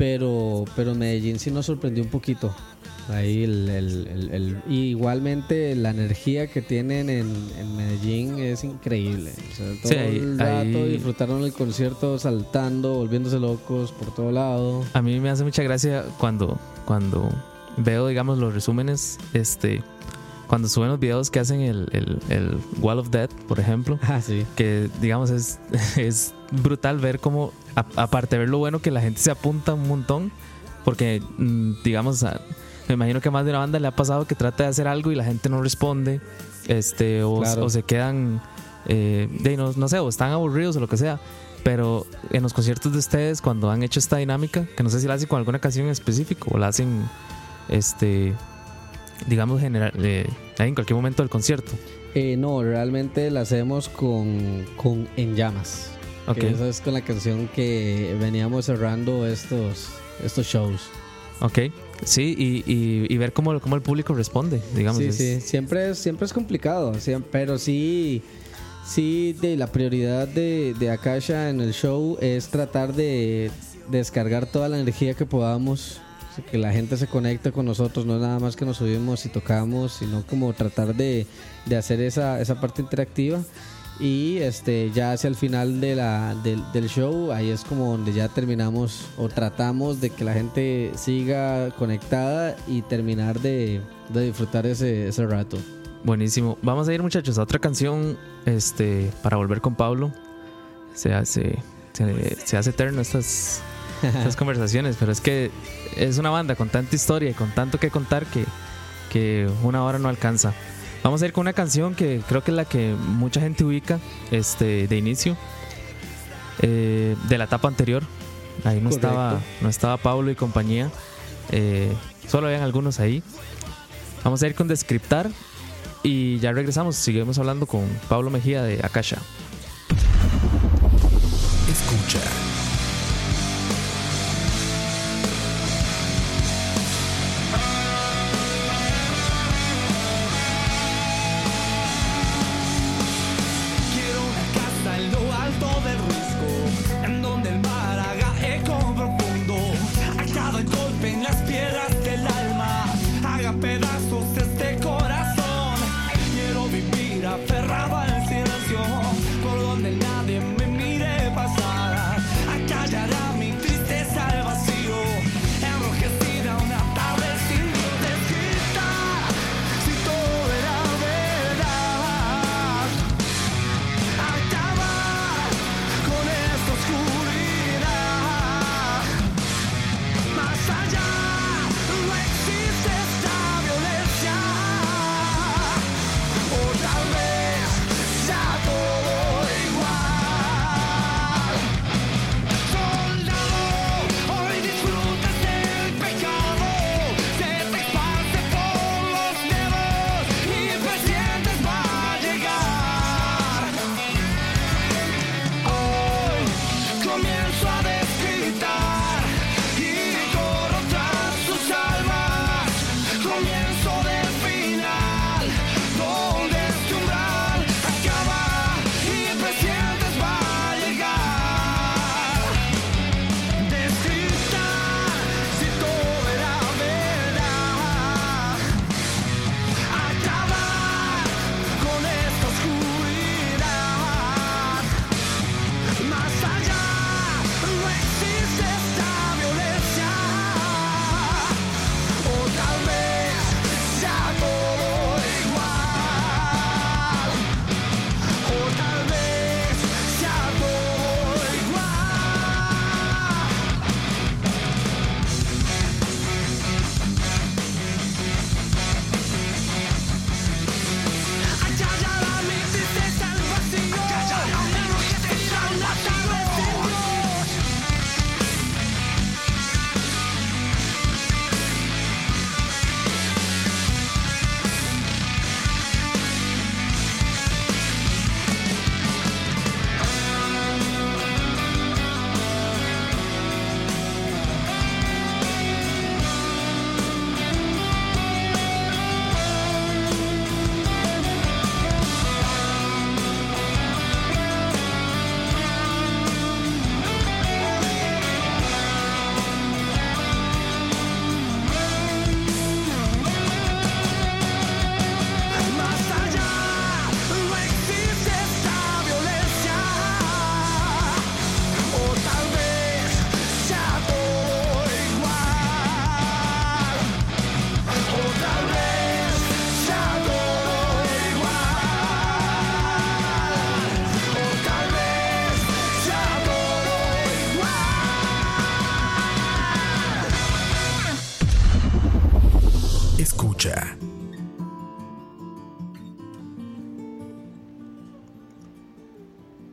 Pero, pero Medellín sí nos sorprendió un poquito. Ahí el, el- igualmente la energía que tienen en, en Medellín es increíble. O sea, todo Sí, ahí- el rato ahí- disfrutaron el concierto saltando, volviéndose locos por todo lado. A mí me hace mucha gracia cuando, cuando veo, digamos, los resúmenes, este, cuando suben los videos que hacen el, el, el Wall of Death, por ejemplo, Ah, sí. que digamos es, es brutal ver cómo, a- aparte de ver lo bueno que la gente se apunta un montón, porque mm, digamos, me imagino que a más de una banda le ha pasado que trata de hacer algo y la gente no responde, este, o, Claro. o se quedan, eh, de, no, no sé, o están aburridos o lo que sea. Pero en los conciertos de ustedes, cuando han hecho esta dinámica, que no sé si la hacen con alguna canción en específico o la hacen, este, digamos, general, eh, en cualquier momento del concierto. Eh, no, realmente la hacemos con, con En Llamas. Ok. Que esa es con la canción que veníamos cerrando estos, estos shows. Ok, sí, y, y- y ver cómo, cómo el público responde, digamos. Sí, es- sí, siempre es, siempre es complicado, pero sí, sí, de la prioridad de, de Akasha en el show es tratar de descargar toda la energía que podamos, que la gente se conecte con nosotros, no nada más que nos subimos y tocamos, sino como tratar de, de hacer esa, esa parte interactiva. Y este ya hacia el final de la, del, del show, ahí es como donde ya terminamos o tratamos de que la gente siga conectada y terminar de, de disfrutar ese, ese rato. Buenísimo. Vamos a ir, muchachos, a otra canción este, para volver con Pablo. Se hace, se, se hace eterno estas, estas conversaciones, pero es que es una banda con tanta historia y con tanto que contar que, que una hora no alcanza. Vamos a ir con una canción que creo que es la que mucha gente ubica este, de inicio, eh, de la etapa anterior. Ahí no Correcto. estaba, no estaba Pablo y compañía. eh, solo habían algunos ahí. Vamos a ir con Descriptar y ya regresamos. Seguimos hablando con Pablo Mejía de Akasha.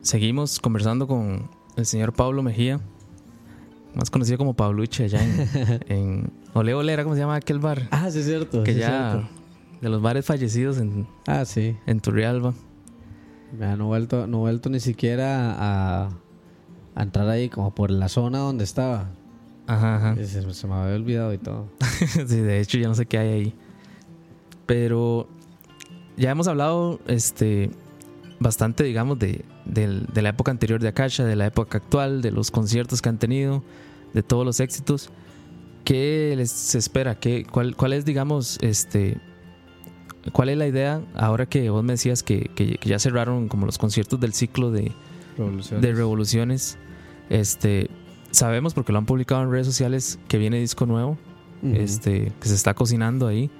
Seguimos conversando con el señor Pablo Mejía, más conocido como Pabluche allá en, en Ole Ole, era como se llama aquel bar, Ah, sí, es cierto. que sí ya cierto. de los bares fallecidos en, Ah, sí. en Turrialba. Ya no he vuelto, no he vuelto ni siquiera a, a entrar ahí como por la zona donde estaba. Ajá, ajá. Se, se me había olvidado y todo. sí, de hecho ya no sé qué hay ahí. Pero ya hemos hablado este, bastante, digamos, de, del- de la época anterior de Akasha, de la época actual, de los conciertos que han tenido, de todos los éxitos. ¿Qué les espera? ¿Qué, cuál, ¿Cuál es, digamos, este... ¿Cuál es la idea ahora que vos me decías que, que- que ya cerraron como los conciertos del ciclo de, Revolución. de revoluciones? Este, sabemos porque lo han publicado en redes sociales que viene disco nuevo Ujú. este, que se está cocinando ahí.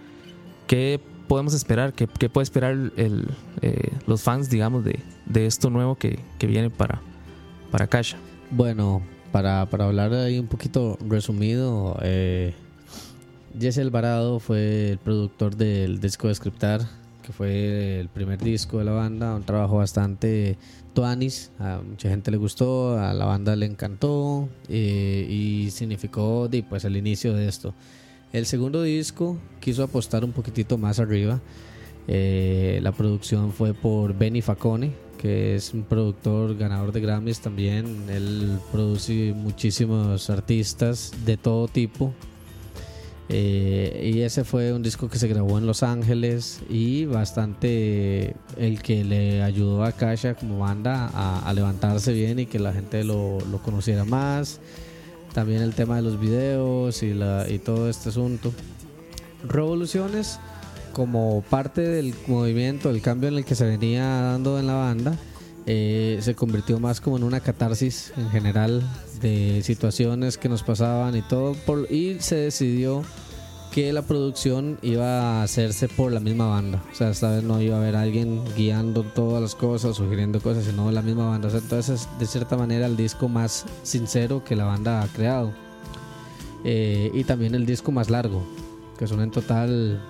¿Qué podemos esperar? ¿Qué, qué puede esperar el, eh, los fans, digamos, de, de esto nuevo que, que viene para, para Kasha? Bueno, para, para hablar ahí un poquito resumido, eh, Jesse Alvarado fue el productor del disco de Scriptar, que fue el primer disco de la banda, un trabajo bastante tuanis, a mucha gente le gustó, a la banda le encantó eh, y significó pues, el inicio de esto. El segundo disco quiso apostar un poquitito más arriba. Eh, la producción fue por Benny Facone, que es un productor ganador de Grammys también. Él produce muchísimos artistas de todo tipo. Eh, y ese fue un disco que se grabó en Los Ángeles y bastante el que le ayudó a Kasha como banda a, levantarse bien y que la gente lo conociera más. También el tema de los videos y, la, y todo este asunto. Revoluciones como parte del movimiento, el cambio en el que se venía dando en la banda, eh, se convirtió más como en una catarsis en general de situaciones que nos pasaban y todo, por, y se decidió que la producción iba a hacerse por la misma banda. O sea, esta vez no iba a haber alguien guiando todas las cosas, sugiriendo cosas, sino la misma banda. O sea, entonces es de cierta manera el disco más sincero que la banda ha creado. Eh, y también el disco más largo, que son en total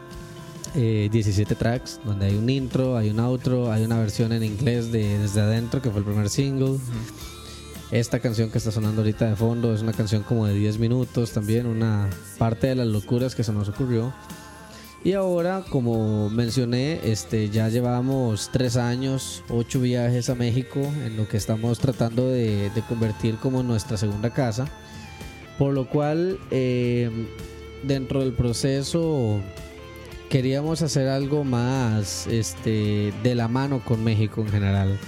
eh, 17 tracks, donde hay un intro, hay un outro, hay una versión en inglés de Desde Adentro, que fue el primer single. Esta canción que está sonando ahorita de fondo es una canción como de 10 minutos también, una parte de las locuras que se nos ocurrió. Y ahora, como mencioné, este, ya llevamos 3 años, 8 viajes a México, en lo que estamos tratando de, de convertir como nuestra segunda casa. Por lo cual, eh, dentro del proceso, queríamos hacer algo más este, de la mano con México en general.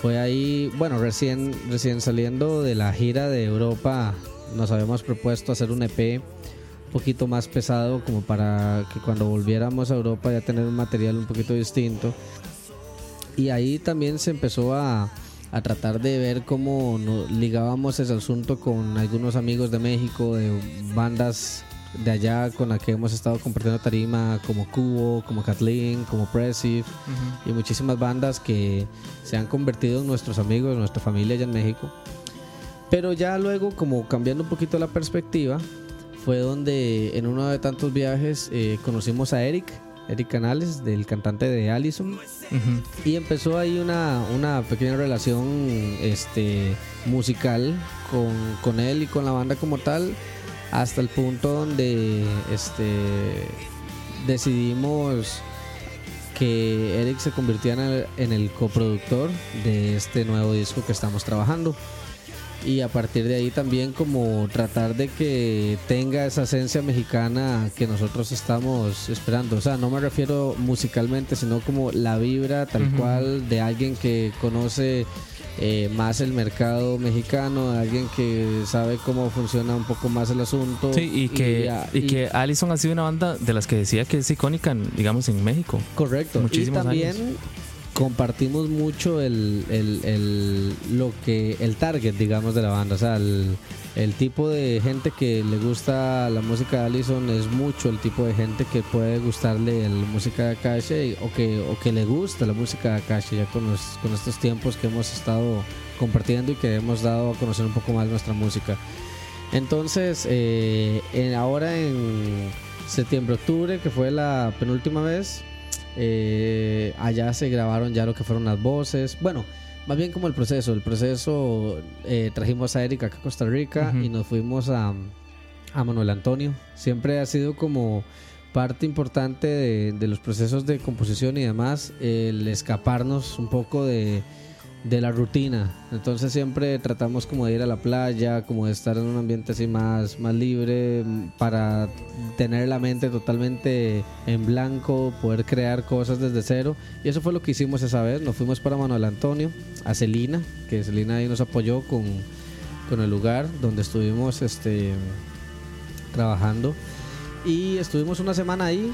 Fue ahí, bueno, recién, recién saliendo de la gira de Europa, nos habíamos propuesto hacer un EP un poquito más pesado, como para que cuando volviéramos a Europa ya tener un material un poquito distinto. Y ahí también se empezó a, a tratar de ver cómo ligábamos ese asunto con algunos amigos de México, de bandas de allá con las que hemos estado compartiendo tarima, como Cubo, como Kathleen, como Pressive y muchísimas bandas que se han convertido en nuestros amigos, nuestra familia allá en México. Pero ya luego, como cambiando un poquito la perspectiva, fue donde en uno de tantos viajes eh, conocimos a Eric, Eric Canales, del cantante de Allison, Ujú. y empezó ahí una, una pequeña relación este, musical con, con él y con la banda como tal, hasta el punto donde este, decidimos que Eric se convirtiera en el, en el coproductor de este nuevo disco que estamos trabajando. Y a partir de ahí también como tratar de que tenga esa esencia mexicana que nosotros estamos esperando. O sea, no me refiero musicalmente, sino como la vibra tal cual de alguien que conoce eh, más el mercado mexicano, de alguien que sabe cómo funciona un poco más el asunto. Sí, y que, y que Allison ha sido una banda de las que decía que es icónica, digamos, en México. Correcto. muchísimos y también años. Compartimos mucho el, el, lo que el target, digamos, de la banda. O sea, el, tipo de gente que le gusta la música de Allison es mucho el tipo de gente que puede gustarle la música de Akasha y- o, que, o que le gusta la música de Akasha ya con, los- con estos tiempos que hemos estado compartiendo y que hemos dado a conocer un poco más nuestra música. Entonces, eh, en- ahora en septiembre-octubre, que fue la penúltima vez, eh, allá se grabaron ya lo que fueron las voces. Bueno, más bien como el proceso. El proceso eh, trajimos a Erika acá a Costa Rica y nos fuimos a, a Manuel Antonio. Siempre ha sido como parte importante de, de los procesos de composición y demás el escaparnos un poco de, de la rutina. Entonces siempre tratamos como de ir a la playa, como de estar en un ambiente así más, más libre mm, para tener la mente totalmente en blanco, poder crear cosas desde cero. Y eso fue lo que hicimos esa vez. Nos fuimos para Manuel Antonio, a Celina, que Celina ahí nos apoyó con, con el lugar donde estuvimos este, trabajando. Y estuvimos una semana ahí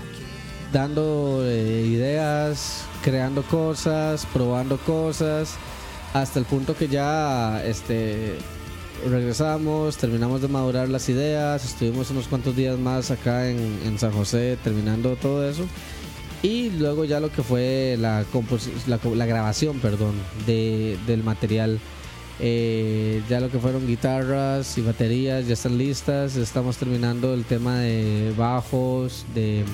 dando eh, ideas, creando cosas, probando cosas, hasta el punto que ya este, regresamos, terminamos de madurar las ideas, estuvimos unos cuantos días más acá en, San José terminando todo eso. Y luego ya lo que fue la, la, la grabación, perdón, de, del material. Eh, ya lo que fueron guitarras y baterías ya están listas. Estamos terminando el tema de bajos, de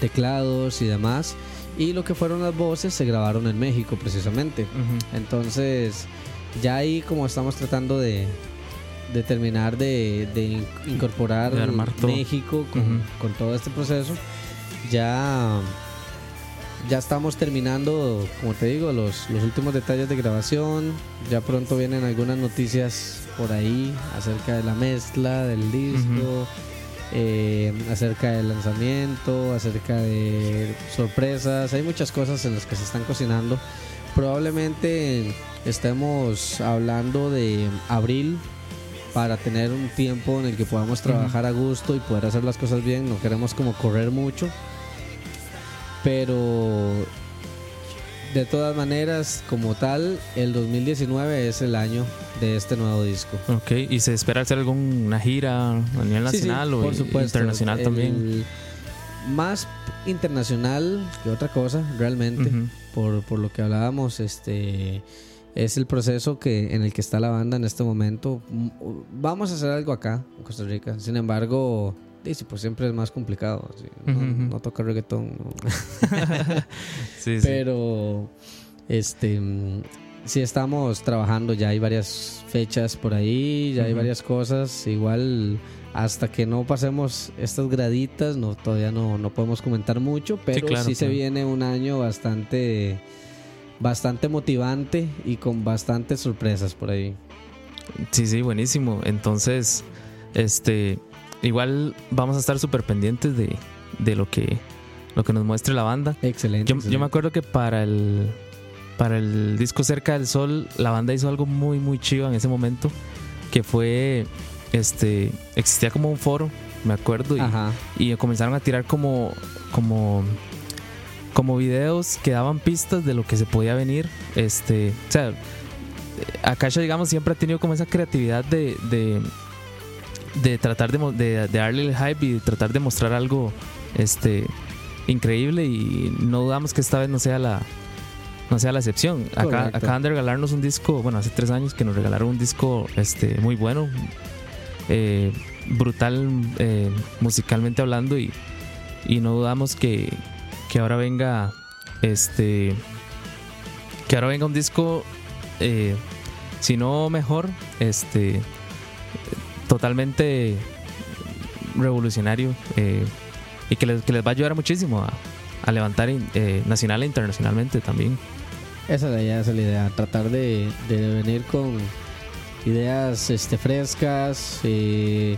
teclados y demás. Y lo que fueron las voces se grabaron en México precisamente. Entonces, ya ahí como estamos tratando de, de terminar de, de in- incorporar De. México con, todo este proceso, ya, ya estamos terminando, como te digo, los, los últimos detalles de grabación. Ya pronto vienen algunas noticias por ahí acerca de la mezcla del disco. Eh, acerca del lanzamiento, acerca de sorpresas, hay muchas cosas en las que se están cocinando. Probablemente estemos hablando de abril para tener un tiempo en el que podamos trabajar a gusto y poder hacer las cosas bien. No queremos como correr mucho, pero de todas maneras, como tal, el 2019 es el año de este nuevo disco. Ok, ¿y se espera hacer alguna gira a nivel Sí, sí, nacional o por supuesto. internacional El- también? Más internacional que otra cosa, realmente. Por, por lo que hablábamos, este es el proceso que en el que está la banda en este momento. Vamos a hacer algo acá en Costa Rica. Sin embargo, dice, pues siempre es más complicado. No, ujú. no toca reggaetón. no. Sí, sí. Pero este sí estamos trabajando, ya hay varias fechas por ahí, ya hay varias cosas. Igual hasta que no pasemos estas graditas, no todavía no, no podemos comentar mucho, pero sí, claro, se viene un año bastante bastante motivante y con bastantes sorpresas por ahí. Sí, sí, buenísimo. Entonces, este, igual vamos a estar súper pendientes de, de lo que lo que nos muestre la banda. Excelente. Yo, yo me acuerdo que para el para el disco Cerca del Sol, la banda hizo algo muy muy chido en ese momento, que fue este existía como un foro, me acuerdo, y, Ajá. y comenzaron a tirar como como como videos que daban pistas de lo que se podía venir este o sea Akasha digamos siempre ha tenido como esa creatividad de de, de tratar de, mo- de, de darle el hype y de tratar de mostrar algo este increíble y no dudamos que esta vez no sea la no sea la excepción. Acá acaban de regalarnos un disco bueno hace tres años que nos regalaron un disco este muy bueno eh, brutal eh, musicalmente hablando y, y no dudamos que, que ahora venga este que ahora venga un disco eh, si no mejor este totalmente revolucionario eh, y que les, que les va a ayudar muchísimo a, a levantar eh, nacional e internacionalmente también Esa es la idea, esa es la idea. Tratar de, de venir con ideas este, frescas, eh,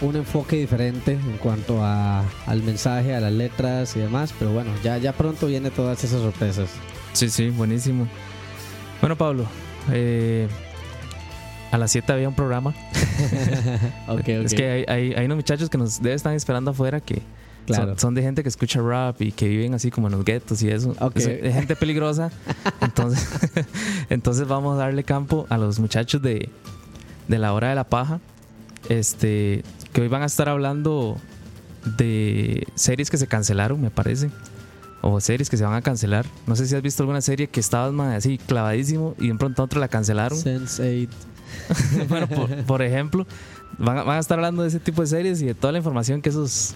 un enfoque diferente en cuanto a, al mensaje, a las letras y demás. Pero bueno, ya, ya pronto viene todas esas sorpresas. Sí, sí, buenísimo. Bueno, Pablo, eh, a las 7 había un programa. ok, ok. Es que hay, hay, hay unos muchachos que nos deben estar esperando afuera que Claro. son, son de gente que escucha rap y que viven así como en los guetos y eso. Ok. Es, es gente peligrosa. Entonces, entonces vamos a darle campo a los muchachos de, de la hora de la paja. Este, que hoy van a estar hablando de series que se cancelaron, me parece. o series que se van a cancelar. No sé si has visto alguna serie que estabas así clavadísimo y de pronto a otro la cancelaron. Sense8. bueno, por, por ejemplo, van a, van a estar hablando de ese tipo de series y de toda la información que esos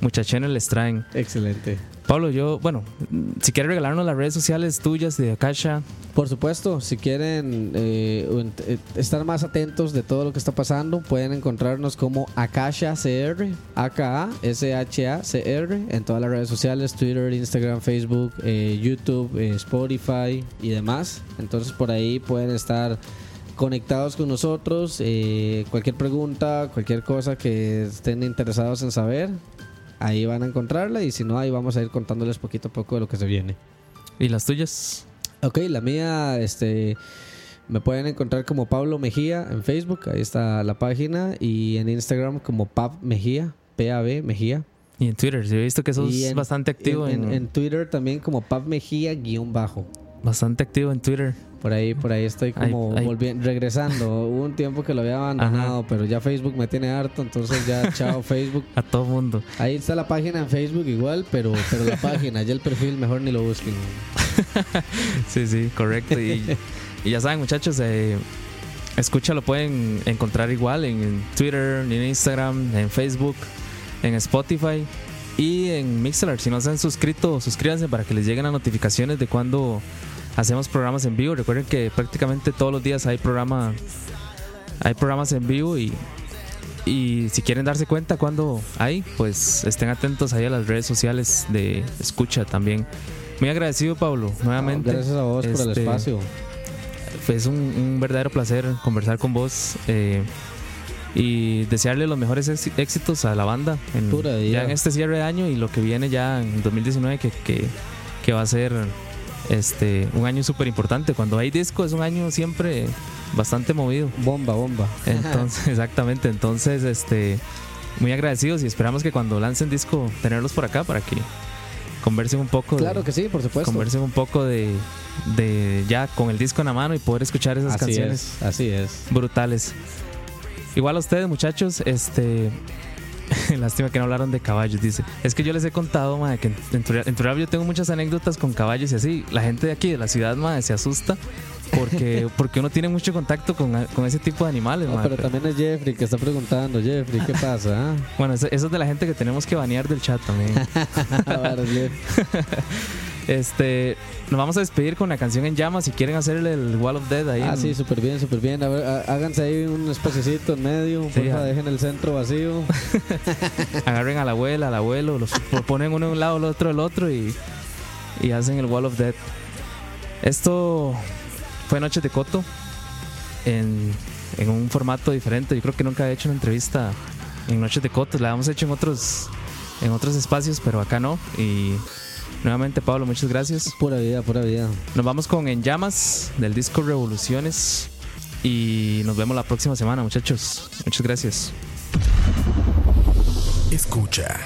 muchachones les traen. Excelente. Pablo, yo, bueno, si quieres regalarnos las redes sociales tuyas de Akasha, Por supuesto, si quieren eh, eh, estar más atentos de todo lo que está pasando, pueden encontrarnos como Akasha CR, A-K-A-S-H-A-C-R, en todas las redes sociales, Twitter, Instagram, Facebook, eh, YouTube, eh, Spotify y demás. Entonces por ahí pueden estar conectados con nosotros. eh, cualquier pregunta, cualquier cosa que estén interesados en saber, ahí van a encontrarla y si no, ahí vamos a ir contándoles poquito a poco de lo que se viene. y las tuyas. Ok, la mía, este, me pueden encontrar como Pablo Mejía en Facebook, ahí está la página, y en Instagram como Pab Mejía, P-A-B Mejía. Y en Twitter, yo he visto que sos en- bastante activo en- en Twitter también como Pab Mejía guion bajo. Bastante activo en Twitter. Por ahí, por ahí estoy como Ahí- ahí. volviendo, regresando. Hubo un tiempo que lo había abandonado, pero ya Facebook me tiene harto, entonces ya chao Facebook. A todo mundo. Ahí está la página en Facebook igual, pero, pero la página, ya el perfil mejor ni lo busquen. Sí, sí, correcto. Y, y ya saben, muchachos, eh, escucha lo pueden encontrar igual en Twitter, en Instagram, en Facebook, en Spotify y en Mixler. Si no se han suscrito, suscríbanse para que les lleguen las notificaciones de cuando hacemos programas en vivo. Recuerden que prácticamente todos los días hay programa, hay programas en vivo y y si quieren darse cuenta cuando hay, pues estén atentos ahí a las redes sociales de escucha también. Muy agradecido, Pablo, nuevamente. Gracias a vos por el Este, espacio. Fue un, un verdadero placer conversar con vos eh, y desearle los mejores éxi- éxitos a la banda ya en este cierre de año y lo que viene ya en 2019 que, que, que va a ser este un año súper importante. Cuando hay disco es un año siempre bastante movido. Bomba, bomba. Entonces, exactamente. Entonces, este, muy agradecidos y esperamos que cuando lancen disco tenerlos por acá para que conversen un poco. de- Claro que sí, por supuesto. conversen un poco de, de ya con el disco en la mano y poder escuchar esas Así canciones es, así es. brutales. Igual a ustedes, muchachos, este. Lástima que no hablaron de caballos, dice. Es que yo les he contado, madre, que en, en Turrialba yo tengo muchas anécdotas con caballos y así. La gente de aquí, de la ciudad, madre, se asusta porque, porque uno tiene mucho contacto con, con ese tipo de animales, No, madre. pero también es Jeffrey que está preguntando. Jeffrey, ¿qué pasa? ah? Bueno, eso, eso es de la gente que tenemos que banear del chat también. Este, nos vamos a despedir con la canción en llamas. Si quieren hacerle el Wall of Dead ahí. Ah, en- sí, súper bien, súper bien. A ver, há- háganse ahí un espacecito en medio. Sí, porfa, dejen el centro vacío. agarren a la abuela, al abuelo, los ponen uno de un lado, el otro del otro y, y hacen el Wall of Death. Esto fue Noches de Coto en, en un formato diferente. Yo creo que nunca he hecho una entrevista en Noches de Coto. La hemos hecho en otros, en otros espacios, pero acá no. Y nuevamente, Pablo, muchas gracias. Pura vida, pura vida. Nos vamos con En Llamas del disco Revoluciones. Y nos vemos la próxima semana, muchachos. Muchas gracias. Escucha.